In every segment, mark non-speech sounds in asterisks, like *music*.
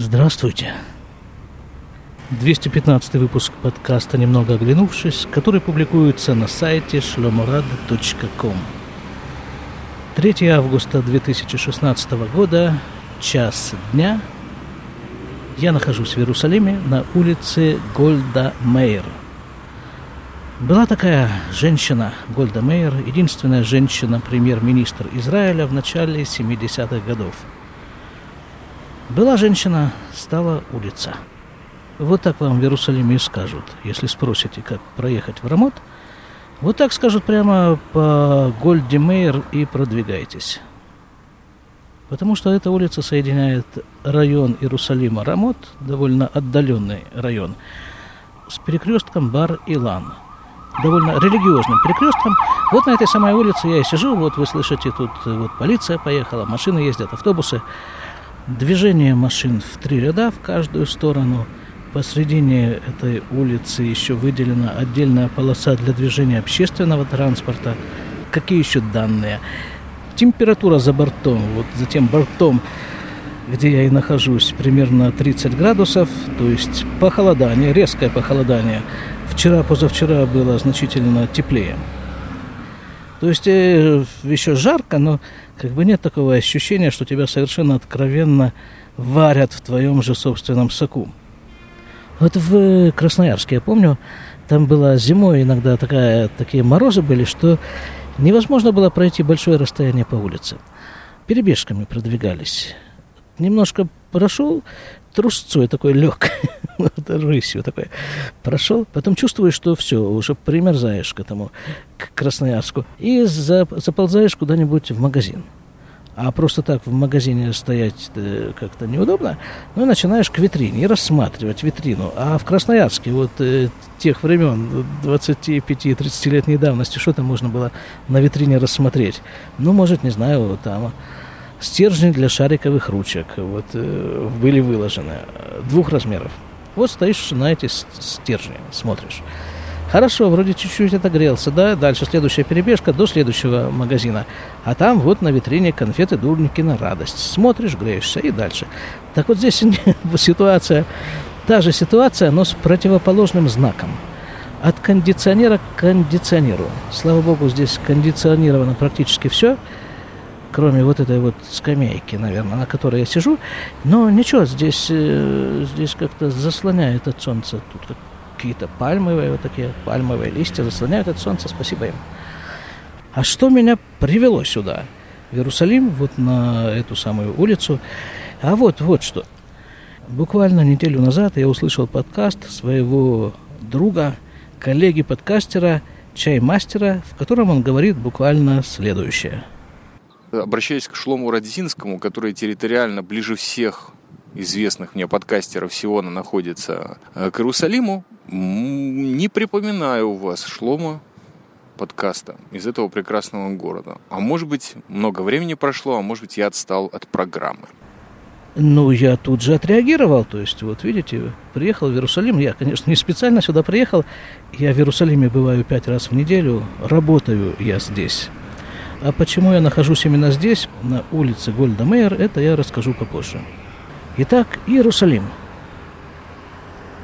Здравствуйте. 215 выпуск подкаста «Немного оглянувшись», который публикуется на сайте shlomorad.com. 3 августа 2016 года, час дня. Я нахожусь в Иерусалиме на улице Гольда Мейер. Была такая женщина, Гольда Мейер, единственная женщина-премьер-министр Израиля в начале 70-х годов. Была женщина, стала улица – вот так вам в Иерусалиме и скажут, если спросите, как проехать в Рамот. Вот так скажут прямо по Гольде Мейер и продвигайтесь. Потому что эта улица соединяет район Иерусалима Рамот, довольно отдаленный район, с перекрестком Бар-Илан. Довольно религиозным перекрестком. Вот на этой самой улице я и сижу, вот вы слышите, тут вот полиция поехала, машины ездят, автобусы. Движение машин в три ряда в каждую сторону – Посредине этой улицы еще выделена отдельная полоса для движения общественного транспорта. Какие еще данные? Температура за бортом, вот за тем бортом, где я и нахожусь, примерно 30 градусов, то есть похолодание, резкое похолодание. Вчера, позавчера было значительно теплее. То есть э, еще жарко, но как бы нет такого ощущения, что тебя совершенно откровенно варят в твоем же собственном соку. Вот в Красноярске, я помню, там была зимой иногда такая, такие морозы были, что невозможно было пройти большое расстояние по улице. Перебежками продвигались. Немножко прошел, трусцой такой лег, *laughs* рысью такой прошел, потом чувствуешь, что все, уже примерзаешь к этому, к Красноярску, и заползаешь куда-нибудь в магазин а просто так в магазине стоять э, как-то неудобно, ну, начинаешь к витрине и рассматривать витрину. А в Красноярске вот э, тех времен, 25-30-летней давности, что там можно было на витрине рассмотреть? Ну, может, не знаю, там стержни для шариковых ручек вот, э, были выложены двух размеров. Вот стоишь на эти стержни, смотришь. Хорошо, вроде чуть-чуть отогрелся, да, дальше следующая перебежка до следующего магазина. А там вот на витрине конфеты Дурники на радость. Смотришь, греешься и дальше. Так вот здесь *laughs* ситуация, та же ситуация, но с противоположным знаком. От кондиционера к кондиционеру. Слава богу, здесь кондиционировано практически все, кроме вот этой вот скамейки, наверное, на которой я сижу. Но ничего, здесь, э, здесь как-то заслоняет от солнца. Тут как какие-то пальмовые, вот такие пальмовые листья заслоняют от солнца, спасибо им. А что меня привело сюда, в Иерусалим, вот на эту самую улицу? А вот, вот что. Буквально неделю назад я услышал подкаст своего друга, коллеги-подкастера, чаймастера, в котором он говорит буквально следующее. Обращаясь к Шлому Радзинскому, который территориально ближе всех известных мне подкастеров Сиона находится э, к Иерусалиму, не припоминаю у вас Шлома подкаста из этого прекрасного города. А может быть, много времени прошло, а может быть, я отстал от программы. Ну, я тут же отреагировал. То есть, вот видите, приехал в Иерусалим. Я, конечно, не специально сюда приехал. Я в Иерусалиме бываю пять раз в неделю. Работаю я здесь. А почему я нахожусь именно здесь, на улице Гольда Мейер, это я расскажу попозже. Итак, Иерусалим.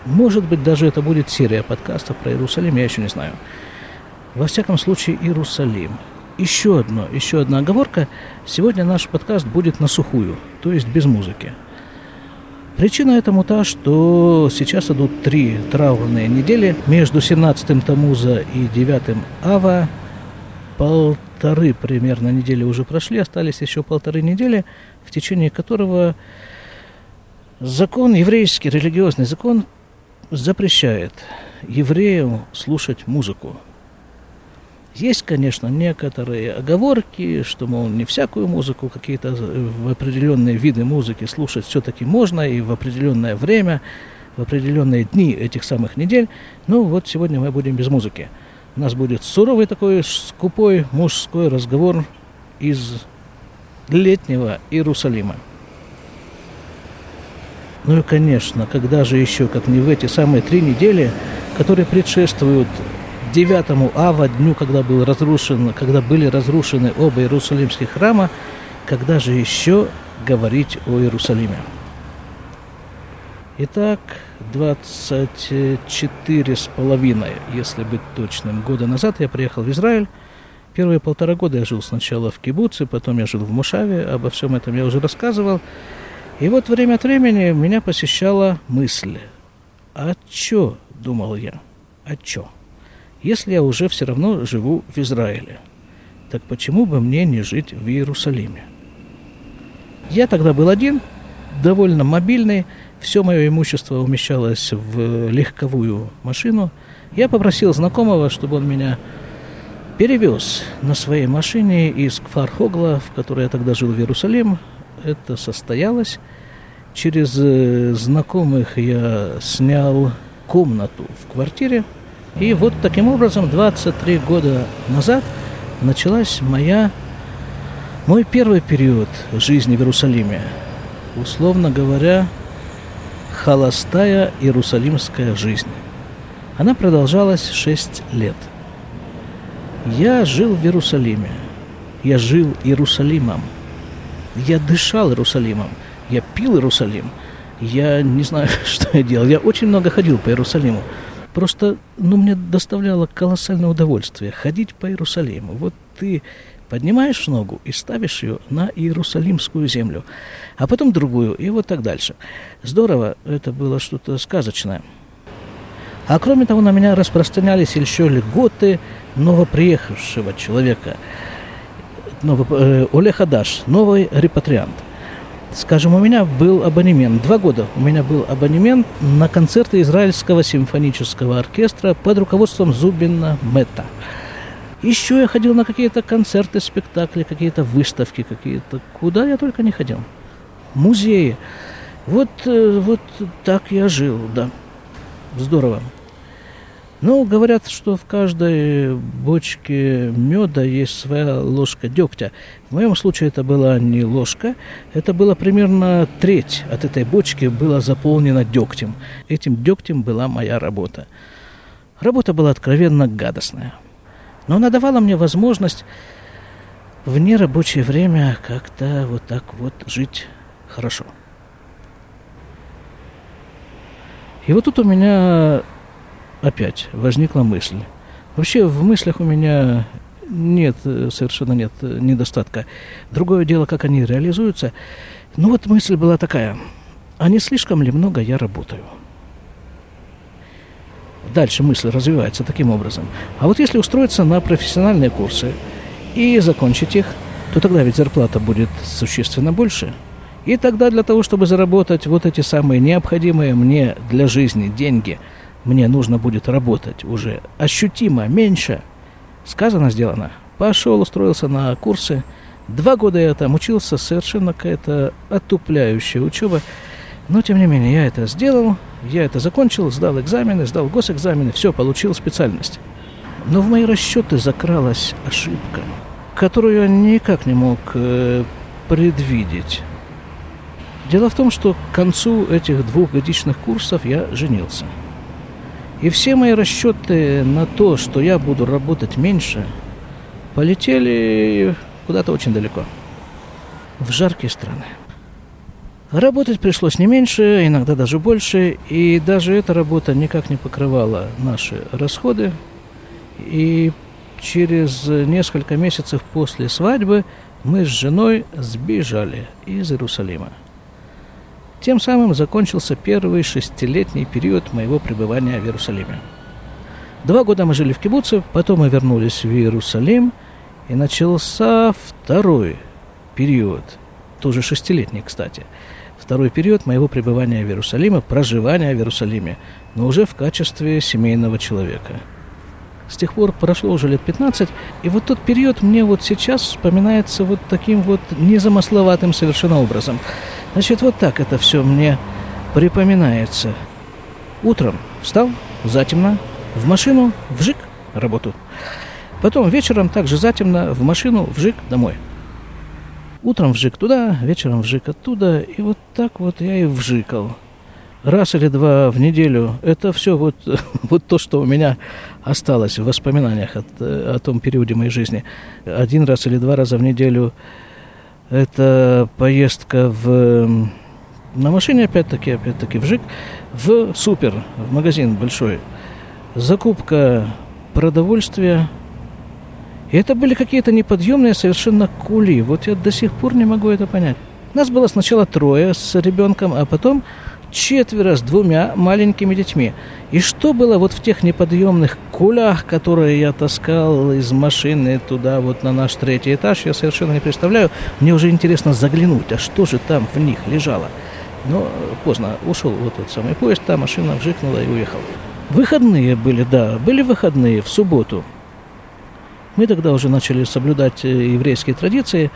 Может быть, даже это будет серия подкастов про Иерусалим, я еще не знаю. Во всяком случае, Иерусалим. Еще одно, еще одна оговорка. Сегодня наш подкаст будет на сухую, то есть без музыки. Причина этому та, что сейчас идут три траурные недели. Между 17-м Тамуза и 9-м Ава полторы примерно недели уже прошли, остались еще полторы недели, в течение которого Закон, еврейский религиозный закон запрещает евреям слушать музыку. Есть, конечно, некоторые оговорки, что, мол, не всякую музыку, какие-то в определенные виды музыки слушать все-таки можно и в определенное время, в определенные дни этих самых недель. Ну, вот сегодня мы будем без музыки. У нас будет суровый такой скупой мужской разговор из летнего Иерусалима. Ну и, конечно, когда же еще, как не в эти самые три недели, которые предшествуют 9 ава, дню, когда, был разрушен, когда были разрушены оба иерусалимских храма, когда же еще говорить о Иерусалиме? Итак, 24 с половиной, если быть точным, года назад я приехал в Израиль. Первые полтора года я жил сначала в Кибуце, потом я жил в Мушаве. Обо всем этом я уже рассказывал. И вот время от времени меня посещала мысль. А чё, думал я, а чё? Если я уже все равно живу в Израиле, так почему бы мне не жить в Иерусалиме? Я тогда был один, довольно мобильный, все мое имущество умещалось в легковую машину. Я попросил знакомого, чтобы он меня перевез на своей машине из Кфар-Хогла, в которой я тогда жил в Иерусалим. Это состоялось. Через э, знакомых я снял комнату в квартире. И вот таким образом 23 года назад началась моя, мой первый период жизни в Иерусалиме. Условно говоря, холостая иерусалимская жизнь. Она продолжалась шесть лет. Я жил в Иерусалиме. Я жил Иерусалимом. Я дышал Иерусалимом. Я пил Иерусалим. Я не знаю, *laughs* что я делал. Я очень много ходил по Иерусалиму. Просто, ну, мне доставляло колоссальное удовольствие ходить по Иерусалиму. Вот ты Поднимаешь ногу и ставишь ее на Иерусалимскую землю, а потом другую, и вот так дальше. Здорово, это было что-то сказочное. А кроме того, на меня распространялись еще льготы новоприехавшего человека, новый, э, Олег Хадаш, новый репатриант. Скажем, у меня был абонемент, два года у меня был абонемент на концерты Израильского симфонического оркестра под руководством Зубина Мета. Еще я ходил на какие-то концерты, спектакли, какие-то выставки какие-то. Куда я только не ходил. Музеи. Вот, э, вот так я жил, да. Здорово. Ну, говорят, что в каждой бочке меда есть своя ложка дегтя. В моем случае это была не ложка, это было примерно треть от этой бочки была заполнена дегтем. Этим дегтем была моя работа. Работа была откровенно гадостная. Но она давала мне возможность в нерабочее время как-то вот так вот жить хорошо. И вот тут у меня опять возникла мысль. Вообще в мыслях у меня нет, совершенно нет недостатка. Другое дело, как они реализуются. Ну вот мысль была такая. А не слишком ли много я работаю? Дальше мысль развивается таким образом. А вот если устроиться на профессиональные курсы и закончить их, то тогда ведь зарплата будет существенно больше. И тогда для того, чтобы заработать вот эти самые необходимые мне для жизни деньги, мне нужно будет работать уже ощутимо меньше. Сказано, сделано. Пошел, устроился на курсы. Два года я там учился, совершенно какая-то отупляющая учеба. Но, тем не менее, я это сделал, я это закончил, сдал экзамены, сдал госэкзамены, все, получил специальность. Но в мои расчеты закралась ошибка, которую я никак не мог э, предвидеть. Дело в том, что к концу этих двухгодичных курсов я женился. И все мои расчеты на то, что я буду работать меньше, полетели куда-то очень далеко. В жаркие страны. Работать пришлось не меньше, иногда даже больше, и даже эта работа никак не покрывала наши расходы. И через несколько месяцев после свадьбы мы с женой сбежали из Иерусалима. Тем самым закончился первый шестилетний период моего пребывания в Иерусалиме. Два года мы жили в Кибуце, потом мы вернулись в Иерусалим, и начался второй период, тоже шестилетний, кстати – второй период моего пребывания в Иерусалиме, проживания в Иерусалиме, но уже в качестве семейного человека. С тех пор прошло уже лет 15, и вот тот период мне вот сейчас вспоминается вот таким вот незамысловатым совершенно образом. Значит, вот так это все мне припоминается. Утром встал, затемно, в машину, вжик, работу. Потом вечером также затемно, в машину, вжик, домой. Утром вжик туда, вечером вжик оттуда, и вот так вот я и вжикал. Раз или два в неделю. Это все вот, *laughs* вот то, что у меня осталось в воспоминаниях от, о том периоде моей жизни. Один раз или два раза в неделю это поездка в На машине опять-таки, опять-таки в ЖИК, в Супер, в магазин большой. Закупка продовольствия. И это были какие-то неподъемные совершенно кули. Вот я до сих пор не могу это понять. Нас было сначала трое с ребенком, а потом четверо с двумя маленькими детьми. И что было вот в тех неподъемных кулях, которые я таскал из машины туда вот на наш третий этаж, я совершенно не представляю. Мне уже интересно заглянуть, а что же там в них лежало. Но поздно ушел вот тот самый поезд, та машина вжикнула и уехала. Выходные были, да, были выходные в субботу. Мы тогда уже начали соблюдать э, еврейские традиции.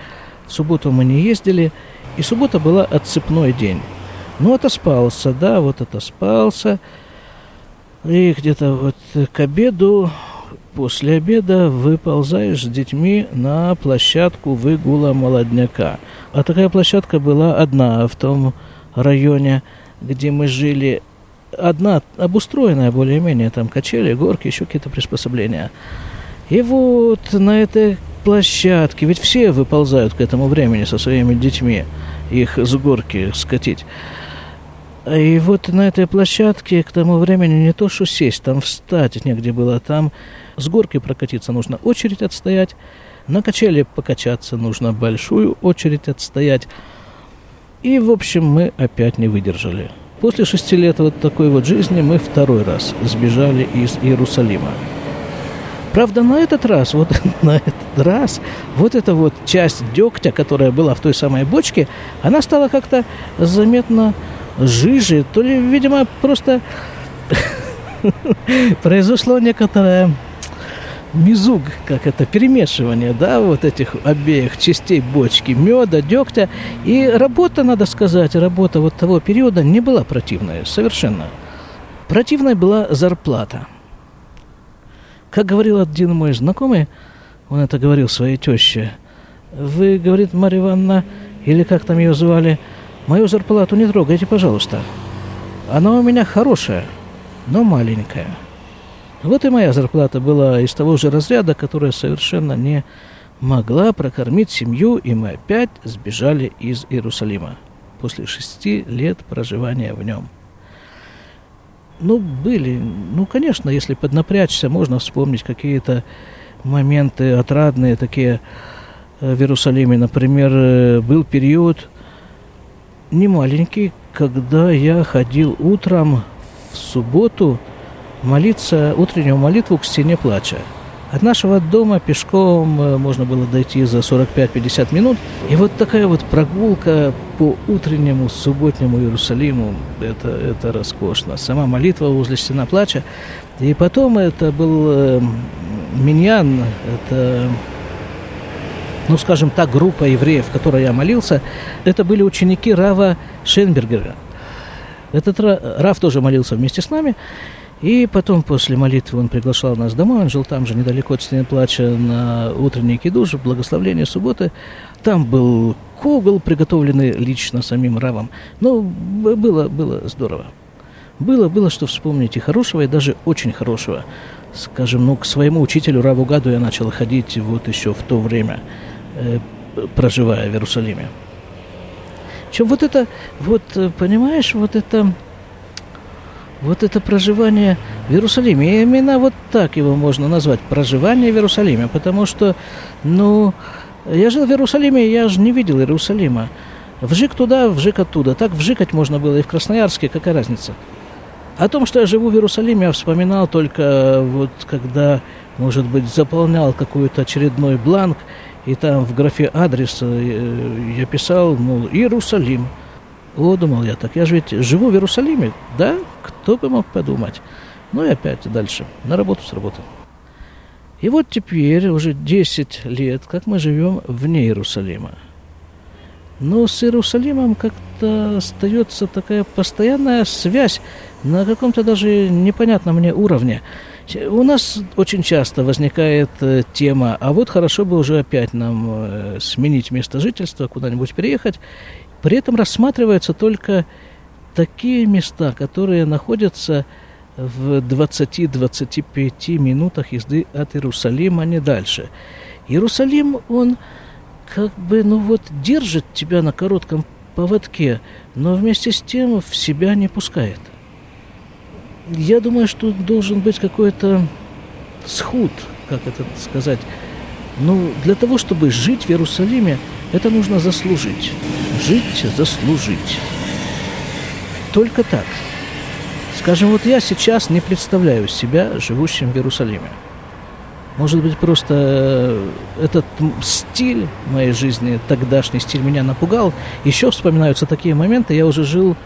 В субботу мы не ездили, и суббота была отцепной день. Ну, отоспался, да, вот отоспался. И где-то вот к обеду, после обеда выползаешь с детьми на площадку выгула молодняка. А такая площадка была одна в том районе, где мы жили. Одна обустроенная более-менее, там качели, горки, еще какие-то приспособления. И вот на этой площадке, ведь все выползают к этому времени со своими детьми, их с горки скатить. И вот на этой площадке к тому времени не то что сесть, там встать негде было, там с горки прокатиться нужно очередь отстоять, на качели покачаться нужно большую очередь отстоять. И, в общем, мы опять не выдержали. После шести лет вот такой вот жизни мы второй раз сбежали из Иерусалима. Правда, на этот раз, вот *laughs* на этот раз, вот эта вот часть дегтя, которая была в той самой бочке, она стала как-то заметно жиже, то ли, видимо, просто *laughs* произошло некоторое мизуг, как это, перемешивание, да, вот этих обеих частей бочки, меда, дегтя. И работа, надо сказать, работа вот того периода не была противная, совершенно. Противной была зарплата. Как говорил один мой знакомый, он это говорил своей теще, вы, говорит Марья Ивановна, или как там ее звали, Мою зарплату не трогайте, пожалуйста. Она у меня хорошая, но маленькая. Вот и моя зарплата была из того же разряда, которая совершенно не могла прокормить семью, и мы опять сбежали из Иерусалима после шести лет проживания в нем. Ну, были, ну, конечно, если поднапрячься, можно вспомнить какие-то моменты отрадные такие э, в Иерусалиме. Например, э, был период, не маленький, когда я ходил утром в субботу молиться утреннюю молитву к стене плача. От нашего дома пешком э, можно было дойти за 45-50 минут. И вот такая вот прогулка по утреннему субботнему Иерусалиму, это, это роскошно. Сама молитва возле стена плача. И потом это был э, миньян, это ну, скажем так, группа евреев, в которой я молился, это были ученики Рава Шенбергера. Этот Рав тоже молился вместе с нами. И потом, после молитвы, он приглашал нас домой. Он жил там же, недалеко от Стены Плача, на утренний кидуш, благословление субботы. Там был кугол, приготовленный лично самим Равом. Ну, было, было здорово. Было, было что вспомнить и хорошего, и даже очень хорошего. Скажем, ну, к своему учителю Раву Гаду я начал ходить вот еще в то время – Э, проживая в Иерусалиме. Чем вот это, вот, э, понимаешь, вот это, вот это проживание в Иерусалиме, именно вот так его можно назвать, проживание в Иерусалиме, потому что, ну, я жил в Иерусалиме, я же не видел Иерусалима. Вжик туда, вжик оттуда. Так вжикать можно было и в Красноярске, какая разница? О том, что я живу в Иерусалиме, я вспоминал только вот когда, может быть, заполнял какой-то очередной бланк, и там в графе адреса э, я писал, мол, Иерусалим. О, думал я, так я же ведь живу в Иерусалиме, да? Кто бы мог подумать? Ну и опять дальше, на работу с работы. И вот теперь уже 10 лет, как мы живем вне Иерусалима. Но с Иерусалимом как-то остается такая постоянная связь на каком-то даже непонятном мне уровне. У нас очень часто возникает э, тема, а вот хорошо бы уже опять нам э, сменить место жительства, куда-нибудь переехать. При этом рассматриваются только такие места, которые находятся в 20-25 минутах езды от Иерусалима, а не дальше. Иерусалим, он как бы, ну вот, держит тебя на коротком поводке, но вместе с тем в себя не пускает. Я думаю, что должен быть какой-то сход, как это сказать. Ну, для того, чтобы жить в Иерусалиме, это нужно заслужить. Жить, заслужить. Только так. Скажем, вот я сейчас не представляю себя живущим в Иерусалиме. Может быть, просто э, этот стиль моей жизни, тогдашний стиль меня напугал. Еще вспоминаются такие моменты, я уже жил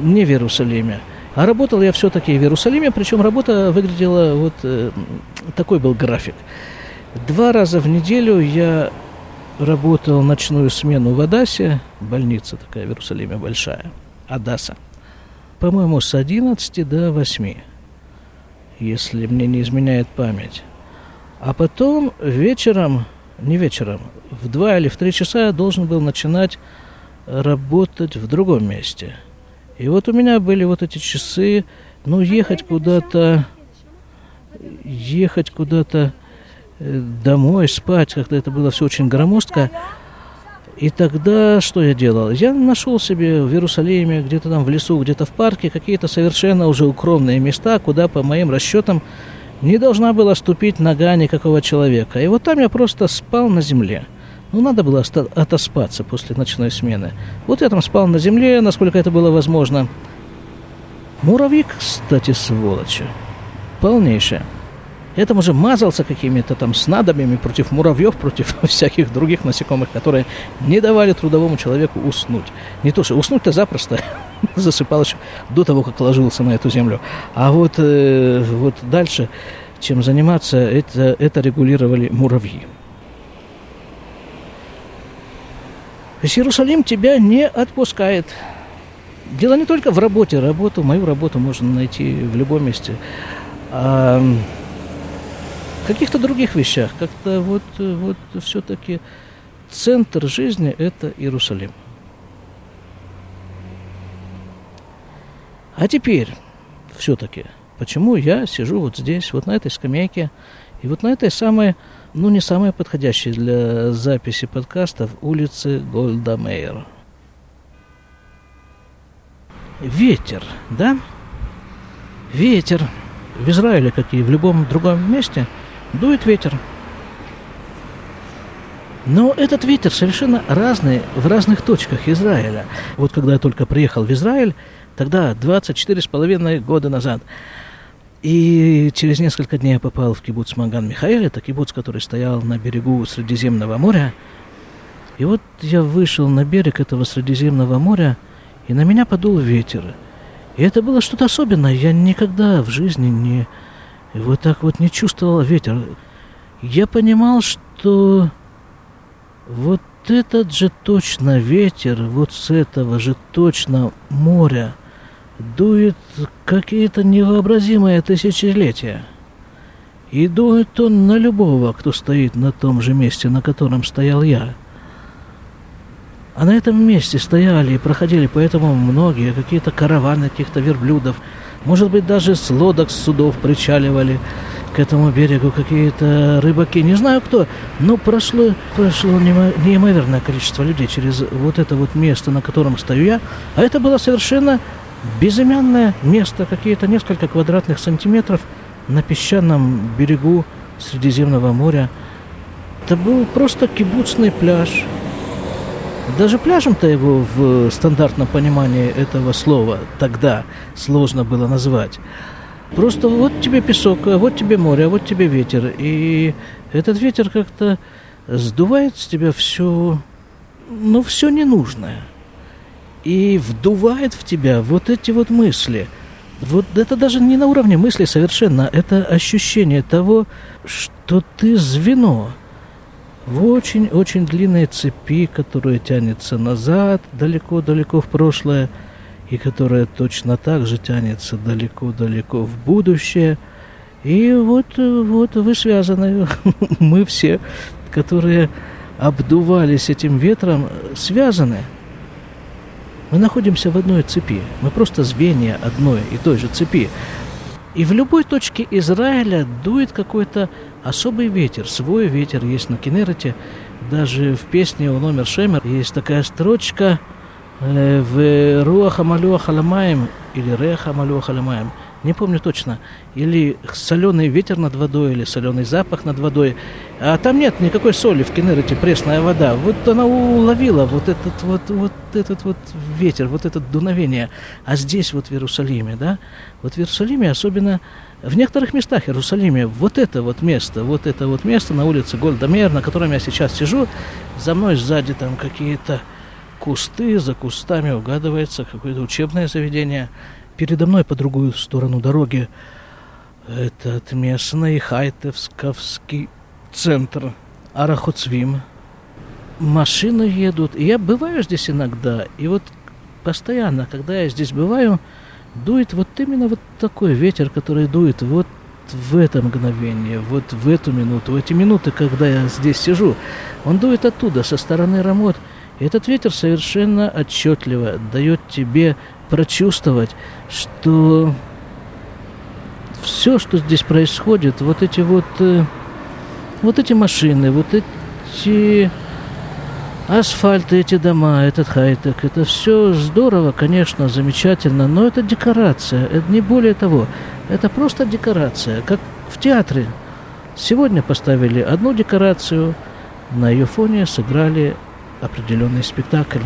не в Иерусалиме. А работал я все-таки в Иерусалиме, причем работа выглядела вот э, такой был график. Два раза в неделю я работал ночную смену в Адасе, больница такая в Иерусалиме большая, Адаса. По-моему, с 11 до 8, если мне не изменяет память. А потом вечером, не вечером, в 2 или в 3 часа я должен был начинать работать в другом месте. И вот у меня были вот эти часы, ну, ехать куда-то, ехать куда-то домой, спать, как-то это было все очень громоздко. И тогда что я делал? Я нашел себе в Иерусалиме, где-то там в лесу, где-то в парке, какие-то совершенно уже укромные места, куда, по моим расчетам, не должна была ступить нога никакого человека. И вот там я просто спал на земле. Ну, надо было отоспаться после ночной смены. Вот я там спал на земле, насколько это было возможно. Муравьи, кстати, сволочи. Полнейшая. Я уже мазался какими-то там снадобьями против муравьев, против *laughs* всяких других насекомых, которые не давали трудовому человеку уснуть. Не то, что уснуть-то запросто *laughs* засыпал еще до того, как ложился на эту землю. А вот, э, вот дальше, чем заниматься, это, это регулировали муравьи. То есть Иерусалим тебя не отпускает. Дело не только в работе. Работу, мою работу можно найти в любом месте. А каких-то других вещах. Как-то вот, вот все-таки центр жизни – это Иерусалим. А теперь все-таки, почему я сижу вот здесь, вот на этой скамейке, и вот на этой самой ну, не самое подходящее для записи подкастов улицы Гольда Мейер. Ветер, да? Ветер. В Израиле, как и в любом другом месте, дует ветер. Но этот ветер совершенно разный в разных точках Израиля. Вот когда я только приехал в Израиль, тогда 24 с половиной года назад, и через несколько дней я попал в кибуц Маган Михаил, это кибуц, который стоял на берегу Средиземного моря. И вот я вышел на берег этого Средиземного моря, и на меня подул ветер. И это было что-то особенное. Я никогда в жизни не вот так вот не чувствовал ветер. Я понимал, что вот этот же точно ветер, вот с этого же точно моря – дует какие-то невообразимые тысячелетия. И дует он на любого, кто стоит на том же месте, на котором стоял я. А на этом месте стояли и проходили поэтому многие, какие-то караваны каких-то верблюдов, может быть, даже с лодок, с судов причаливали к этому берегу какие-то рыбаки, не знаю кто, но прошло, прошло неимоверное количество людей через вот это вот место, на котором стою я, а это было совершенно Безымянное место, какие-то несколько квадратных сантиметров на песчаном берегу Средиземного моря. Это был просто кибуцный пляж. Даже пляжем-то его в стандартном понимании этого слова тогда сложно было назвать. Просто вот тебе песок, а вот тебе море, а вот тебе ветер. И этот ветер как-то сдувает с тебя все, ну, все ненужное и вдувает в тебя вот эти вот мысли. Вот это даже не на уровне мысли совершенно, это ощущение того, что ты звено в очень-очень длинной цепи, которая тянется назад, далеко-далеко в прошлое, и которая точно так же тянется далеко-далеко в будущее. И вот, вот вы связаны, *laughs* мы все, которые обдувались этим ветром, связаны – мы находимся в одной цепи. Мы просто звенья одной и той же цепи. И в любой точке Израиля дует какой-то особый ветер. Свой ветер есть на Кенерете. Даже в песне у номер Шемер есть такая строчка э, в Руаха Малюаха Ламаем или Реха Малюаха Ламаем – не помню точно, или соленый ветер над водой, или соленый запах над водой. А там нет никакой соли в Кенерете, пресная вода. Вот она уловила вот этот вот, вот этот вот ветер, вот это дуновение. А здесь вот в Иерусалиме, да, вот в Иерусалиме особенно в некоторых местах Иерусалиме вот это вот место, вот это вот место на улице Гольдамер, на котором я сейчас сижу, за мной сзади там какие-то кусты, за кустами угадывается какое-то учебное заведение – передо мной по другую сторону дороги этот местный хайтевсковский центр Арахоцвим. Машины едут, и я бываю здесь иногда, и вот постоянно, когда я здесь бываю, дует вот именно вот такой ветер, который дует вот в это мгновение, вот в эту минуту, в эти минуты, когда я здесь сижу. Он дует оттуда, со стороны Рамот. И этот ветер совершенно отчетливо дает тебе прочувствовать, что все, что здесь происходит, вот эти вот, э, вот эти машины, вот эти асфальты, эти дома, этот хайтек, это все здорово, конечно, замечательно, но это декорация, это не более того, это просто декорация, как в театре. Сегодня поставили одну декорацию, на ее фоне сыграли определенный спектакль.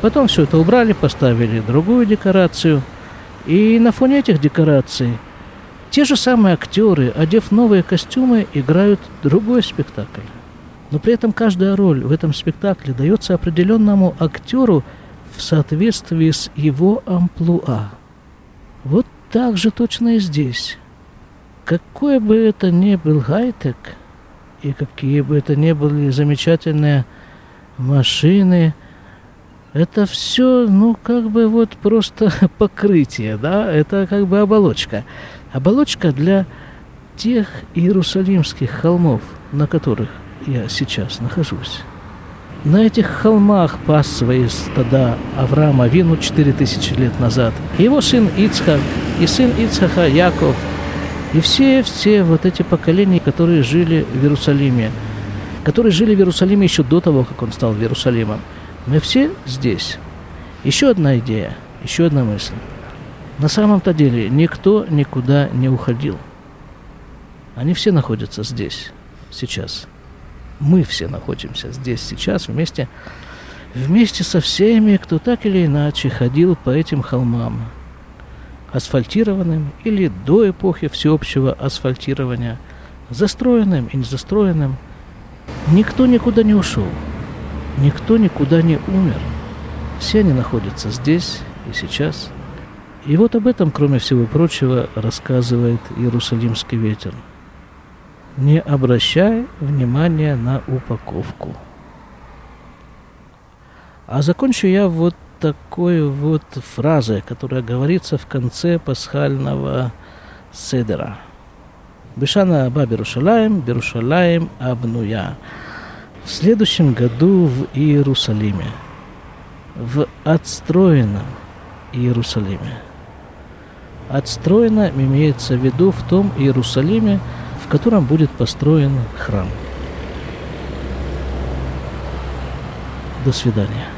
Потом все это убрали, поставили другую декорацию. И на фоне этих декораций те же самые актеры, одев новые костюмы, играют другой спектакль. Но при этом каждая роль в этом спектакле дается определенному актеру в соответствии с его амплуа. Вот так же точно и здесь. Какой бы это ни был хай-тек, и какие бы это ни были замечательные машины, это все, ну, как бы вот просто *laughs* покрытие, да, это как бы оболочка. Оболочка для тех иерусалимских холмов, на которых я сейчас нахожусь. На этих холмах пас свои стада Авраама Вину 4000 лет назад. Его сын Ицхак и сын Ицхака Яков. И все-все вот эти поколения, которые жили в Иерусалиме. Которые жили в Иерусалиме еще до того, как он стал Иерусалимом. Мы все здесь. Еще одна идея, еще одна мысль. На самом-то деле никто никуда не уходил. Они все находятся здесь, сейчас. Мы все находимся здесь, сейчас, вместе, вместе со всеми, кто так или иначе ходил по этим холмам, асфальтированным или до эпохи всеобщего асфальтирования, застроенным и незастроенным. Никто никуда не ушел. Никто никуда не умер. Все они находятся здесь и сейчас. И вот об этом, кроме всего прочего, рассказывает Иерусалимский ветер. Не обращай внимания на упаковку. А закончу я вот такой вот фразой, которая говорится в конце пасхального седера. Бешана Аба Берушалаем, Берушалаем Абнуя в следующем году в Иерусалиме, в отстроенном Иерусалиме. Отстроено имеется в виду в том Иерусалиме, в котором будет построен храм. До свидания.